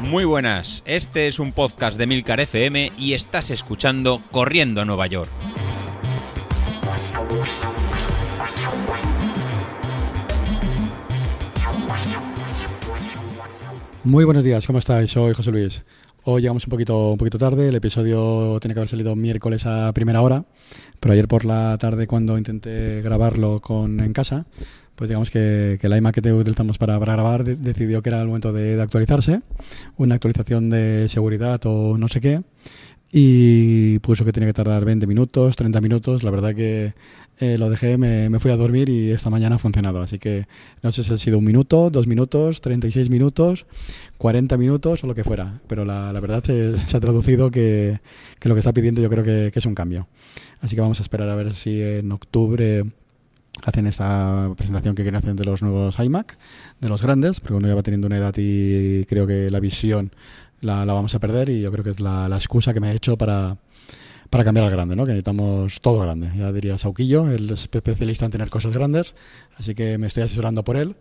Muy buenas, este es un podcast de Milcar FM y estás escuchando Corriendo a Nueva York. Muy buenos días, ¿cómo estáis? Soy José Luis. Hoy llegamos un poquito, un poquito tarde, el episodio tiene que haber salido miércoles a primera hora, pero ayer por la tarde cuando intenté grabarlo con, en casa, pues digamos que, que la iMac que utilizamos para, para grabar decidió que era el momento de, de actualizarse, una actualización de seguridad o no sé qué, y puso que tenía que tardar 20 minutos, 30 minutos. La verdad que eh, lo dejé, me, me, fui a dormir y esta mañana ha funcionado. Así que no sé si ha sido un minuto, dos minutos, 36 minutos, 40 minutos o lo que fuera. Pero la, la verdad se, se, ha traducido que, que, lo que está pidiendo yo creo que, que es un cambio. Así que vamos a esperar a ver si en octubre hacen esta presentación que quieren hacer de los nuevos iMac, de los grandes, porque uno ya va teniendo una edad y creo que la visión la, la vamos a perder y yo creo que es la, la excusa que me he hecho para, para cambiar al grande, ¿no? Que necesitamos todo grande. Ya diría Sauquillo, es especialista en tener cosas grandes, así que me estoy asesorando por él.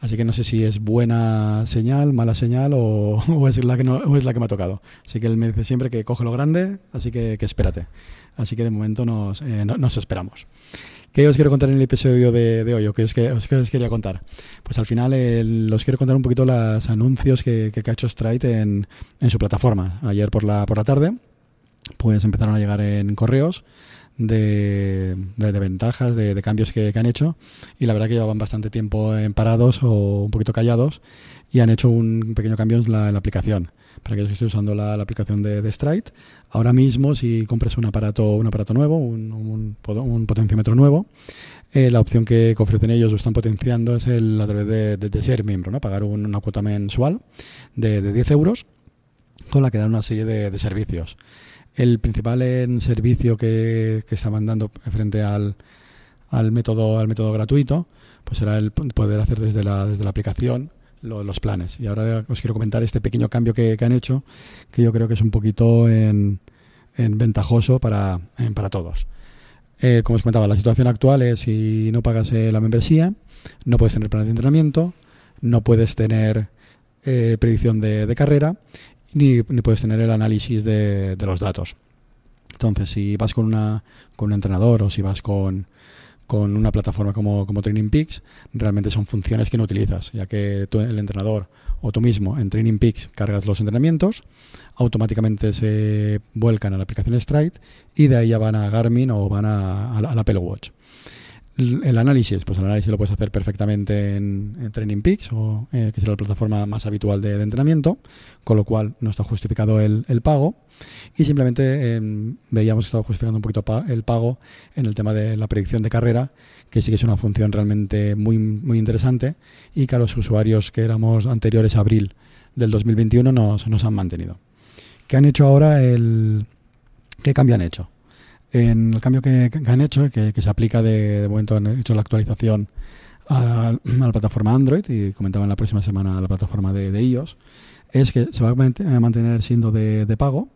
Así que no sé si es buena señal, mala señal o, es, la que no, es la que me ha tocado. Así que él me dice siempre que coge lo grande, así que, que espérate. Así que de momento nos, eh, no, nos esperamos. ¿Qué os quiero contar en el episodio de, hoy? ¿O qué os, qué, os, quería contar? Pues al final el, os quiero contar un poquito los anuncios que, que ha hecho Stride en, en, su plataforma. Ayer por la, por la tarde pues empezaron a llegar en correos de, ventajas, de, cambios que, han hecho y la verdad que llevaban bastante tiempo en parados o un poquito callados y han hecho un pequeño cambio en la, aplicación para aquellos que estén usando la, aplicación de, de, Stride. Ahora mismo, si compras un aparato, un aparato nuevo, un, potenciómetro nuevo, eh, la opción que, ofrecen ellos o están potenciando es el a través de, ser miembro, ¿no? pagar un, una cuota mensual de, de 10 euros con la que dan una serie de servicios. El principal en servicio que, que estaban dando frente al, al, método, al método gratuito pues será el poder hacer desde la, desde la aplicación lo, los planes. Y ahora os quiero comentar este pequeño cambio que, que han hecho, que yo creo que es un poquito en, en ventajoso para, para todos. Eh, como os comentaba, la situación actual es si no pagas eh, la membresía, no puedes tener planes de entrenamiento, no puedes tener eh, predicción de, de carrera ni, ni, puedes tener el análisis de, los datos. Entonces, si vas con, una, con un entrenador o si vas con, una plataforma como, como Training Peaks, realmente son funciones que no utilizas, ya que tú, el entrenador o tú mismo en Training Peaks cargas los entrenamientos, automáticamente se vuelcan a la aplicación Stride y de ahí ya van a Garmin o van a, a, la, a la Apple Watch. El análisis, pues el análisis lo puedes hacer perfectamente en, Training Peaks, o, eh, que será la plataforma más habitual de, de, entrenamiento, con lo cual no está justificado el, el pago. Y simplemente eh, veíamos que estaba justificando un poquito el pago en el tema de la predicción de carrera, que sí que es una función realmente muy, muy interesante y que a los usuarios que éramos anteriores a abril del 2021 nos, nos han mantenido. ¿Qué han hecho ahora? El, ¿Qué cambio han hecho? En el cambio que, han hecho, que, se aplica de, de, momento, han hecho la actualización a, a, la plataforma Android y comentaban la próxima semana a la plataforma de, de es que se va a mantener siendo de, pago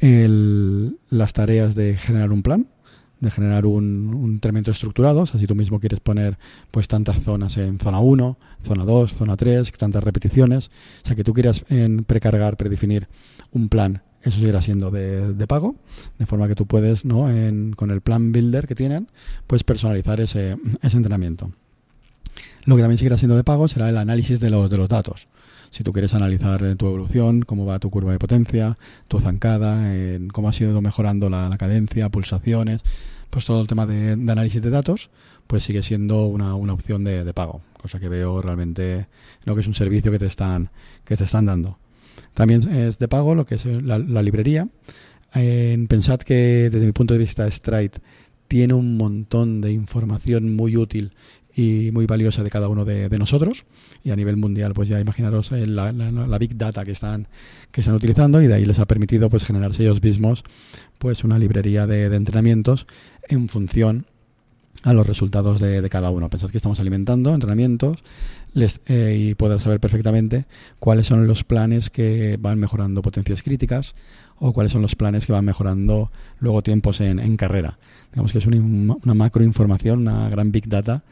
el, las tareas de generar un plan, de generar un, un entrenamiento estructurado, o sea, si tú mismo quieres poner pues tantas zonas en zona 1, zona 2, zona 3, tantas repeticiones, o sea, que tú quieras en precargar, predefinir un plan eso seguirá siendo de, de, pago, de forma que tú puedes, ¿no? En, con el plan builder que tienen, pues personalizar ese, ese entrenamiento. Lo que también seguirá siendo de pago será el análisis de los, de los datos. Si tú quieres analizar tu evolución, cómo va tu curva de potencia, tu zancada, en cómo ha sido mejorando la, la, cadencia, pulsaciones, pues todo el tema de, de, análisis de datos, pues sigue siendo una, una opción de, de, pago, cosa que veo realmente lo que es un servicio que te están, que te están dando. También es de pago lo que es la, la librería. Eh, pensad que desde mi punto de vista Stride tiene un montón de información muy útil y muy valiosa de cada uno de, nosotros y a nivel mundial pues ya imaginaros eh, la, la, big data que están que están utilizando y de ahí les ha permitido pues generarse ellos mismos pues una librería de entrenamientos en función a los resultados de, de, cada uno. Pensad que estamos alimentando entrenamientos les, eh, y poder saber perfectamente cuáles son los planes que van mejorando potencias críticas o cuáles son los planes que van mejorando luego tiempos en, en carrera. Digamos que es una, una macro información, una gran big data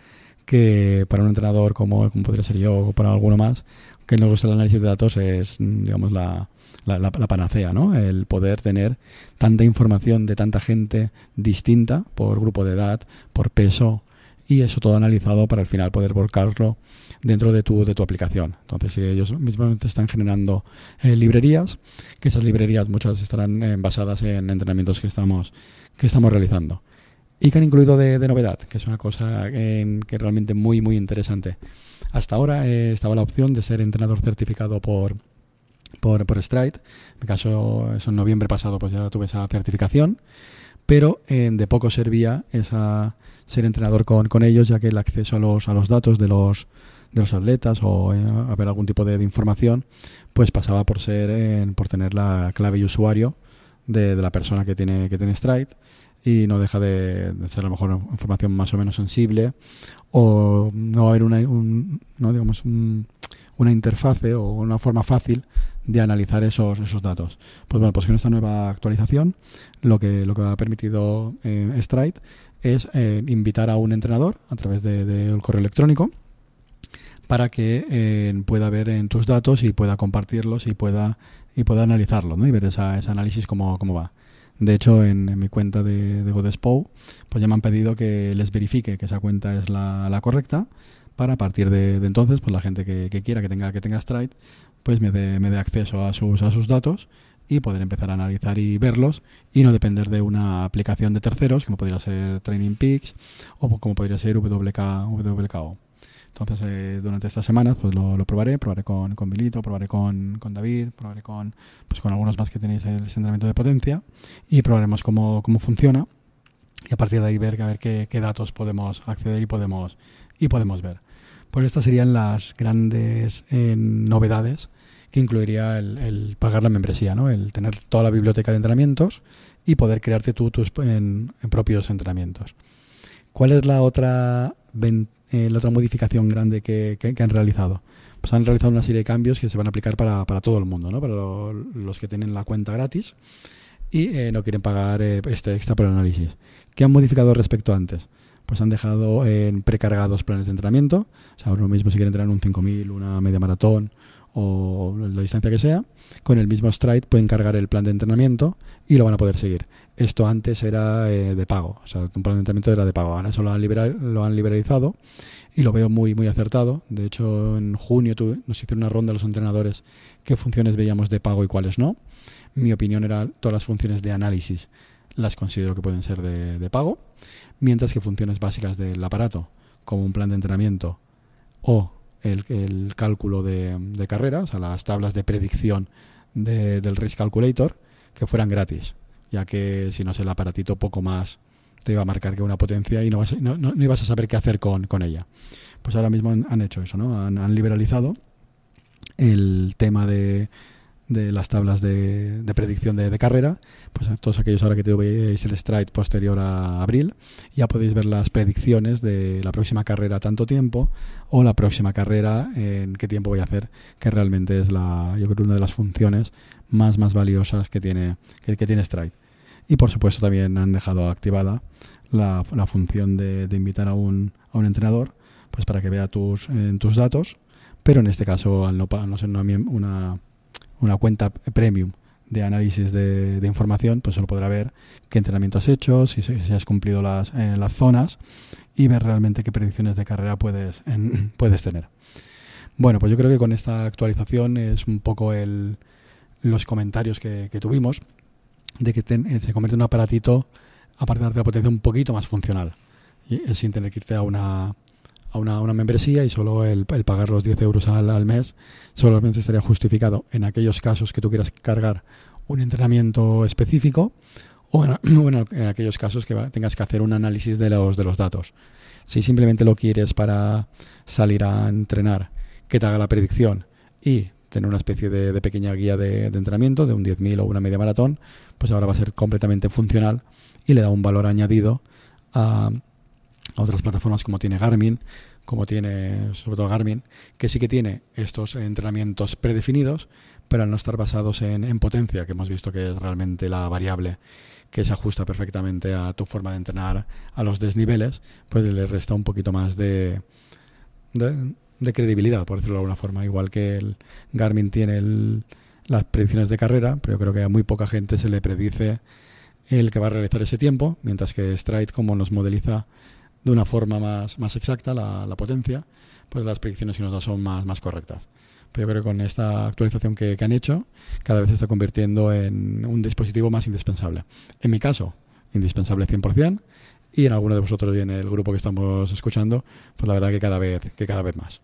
que para un entrenador como, como podría ser yo o para alguno más, que nos gusta el análisis de datos es, digamos, la, la, la, panacea, ¿no? El poder tener tanta información de tanta gente distinta por grupo de edad, por peso y eso todo analizado para al final poder volcarlo dentro de tu, de tu aplicación. Entonces, ellos mismos están generando eh, librerías, que esas librerías muchas estarán eh, basadas en entrenamientos que estamos, que estamos realizando. Y que han incluido de, novedad, que es una cosa que, que realmente muy, muy interesante. Hasta ahora eh, estaba la opción de ser entrenador certificado por, por, por Stride. En mi caso, eso en noviembre pasado, pues ya tuve esa certificación. Pero de poco servía esa ser entrenador con, con ellos, ya que el acceso a los, a los datos de los, de los atletas o eh, a ver algún tipo de, información, pues pasaba por ser por tener la clave y usuario de, la persona que tiene que tiene Stride y no deja de, ser a lo mejor información más o menos sensible o no haber una no digamos una interfase o una forma fácil de analizar esos esos datos. Pues bueno, pues con esta nueva actualización lo que lo que ha permitido eh, Stride es eh, invitar a un entrenador a través del de, correo electrónico para que eh, pueda ver en tus datos y pueda compartirlos y pueda y pueda analizarlo ¿no? y ver esa, ese análisis cómo, cómo va. De hecho, en, mi cuenta de, de Godespo, pues ya me han pedido que les verifique que esa cuenta es la, la correcta para a partir de, entonces, pues la gente que, quiera que tenga que tenga Stride, pues me dé, me acceso a sus, a sus datos y poder empezar a analizar y verlos y no depender de una aplicación de terceros como podría ser Training Peaks o como podría ser WK, WKO. Entonces, eh, durante estas semanas, pues lo, probaré, probaré con, con probaré con, con, David, probaré con, pues con algunos más que tenéis el entrenamiento de potencia y probaremos cómo, cómo funciona y a partir de ahí ver, a ver qué, qué, datos podemos acceder y podemos, y podemos ver. Pues estas serían las grandes eh, novedades que incluiría el, pagar la membresía, ¿no? el tener toda la biblioteca de entrenamientos y poder crearte tú tus en, propios entrenamientos. ¿Cuál es la otra, eh, la otra modificación grande que, han realizado? Pues han realizado una serie de cambios que se van a aplicar para, todo el mundo, ¿no? para los que tienen la cuenta gratis y eh, no quieren pagar eh, este extra por el análisis. ¿Qué han modificado respecto a antes? Pues han dejado en precargados planes de entrenamiento. O sea, ahora mismo si quieren entrenar un 5000, una media maratón o la distancia que sea, con el mismo Stride pueden cargar el plan de entrenamiento y lo van a poder seguir. Esto antes era eh, de pago, o sea, un plan de entrenamiento era de pago. Ahora eso lo han, liberalizado y lo veo muy, muy acertado. De hecho, en junio nos hicieron una ronda los entrenadores qué funciones veíamos de pago y cuáles no. Mi opinión era todas las funciones de análisis las considero que pueden ser de, de pago, mientras que funciones básicas del aparato, como un plan de entrenamiento o el, cálculo de, de, carrera, o sea, las tablas de predicción del Race Calculator, que fueran gratis, ya que si no es el aparatito poco más te iba a marcar que una potencia y no, no, no, ibas a saber qué hacer con, con, ella. Pues ahora mismo han, hecho eso, ¿no? han liberalizado el tema de, de las tablas de, predicción de, carrera, pues a todos aquellos ahora que veis el stride posterior a abril, ya podéis ver las predicciones de la próxima carrera tanto tiempo o la próxima carrera en qué tiempo voy a hacer, que realmente es la, yo creo una de las funciones más más valiosas que tiene que, tiene stride. Y por supuesto también han dejado activada la, la función de, de, invitar a un, a un entrenador, pues para que vea tus, tus datos, pero en este caso al no, no ser una una cuenta premium de análisis de, información, pues solo podrá ver qué entrenamiento has hecho, si, has cumplido las, eh, las zonas y ver realmente qué predicciones de carrera puedes, puedes tener. Bueno, pues yo creo que con esta actualización es un poco el, los comentarios que, tuvimos de que eh, se convierte en un aparatito, aparte de darte la potencia, un poquito más funcional, y, sin tener que irte a una, a una, membresía y solo el, pagar los 10 euros al, mes solamente estaría justificado en aquellos casos que tú quieras cargar un entrenamiento específico o en, aquellos casos que tengas que hacer un análisis de los, de los datos. Si simplemente lo quieres para salir a entrenar, que te haga la predicción y tener una especie de, de pequeña guía de, de, entrenamiento, de un 10.000 o una media maratón, pues ahora va a ser completamente funcional y le da un valor añadido a, otras plataformas como tiene Garmin, como tiene sobre todo Garmin, que sí que tiene estos entrenamientos predefinidos, pero al no estar basados en, en potencia, que hemos visto que es realmente la variable que se ajusta perfectamente a tu forma de entrenar, a los desniveles, pues le resta un poquito más de, de, credibilidad, por decirlo de alguna forma. Igual que el Garmin tiene las predicciones de carrera, pero creo que a muy poca gente se le predice el que va a realizar ese tiempo, mientras que Stride, como nos modeliza de una forma más, más exacta la, potencia, pues las predicciones que nos da son más, más correctas. Pero yo creo que con esta actualización que, que, han hecho, cada vez se está convirtiendo en un dispositivo más indispensable. En mi caso, indispensable 100%, y en alguno de vosotros y en el grupo que estamos escuchando, pues la verdad que cada vez, que cada vez más.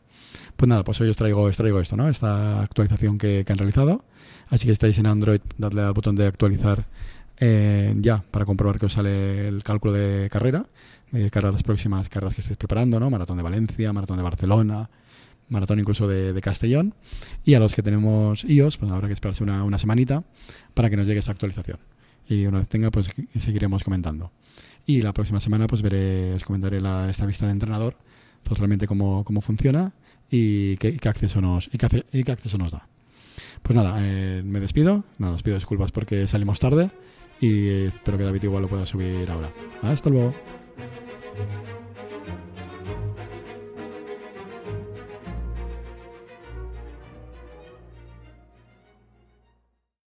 Pues nada, pues hoy os traigo, os traigo esto, ¿no? Esta actualización que, que han realizado. Así que estáis en Android, dadle al botón de actualizar eh, ya para comprobar que os sale el cálculo de carrera, a las próximas carreras que estéis preparando, ¿no? Maratón de Valencia, Maratón de Barcelona, Maratón incluso de, Castellón. Y a los que tenemos iOS, pues habrá que esperarse una, una semanita para que nos llegue esa actualización. Y una vez tenga, pues seguiremos comentando. Y la próxima semana pues veré, os comentaré la, esta vista de entrenador, pues realmente cómo, cómo funciona y qué, acceso nos, y qué, y qué, acceso nos da. Pues nada, eh, me despido, nada, os pido disculpas porque salimos tarde y espero que David igual lo pueda subir ahora. Hasta luego. thank you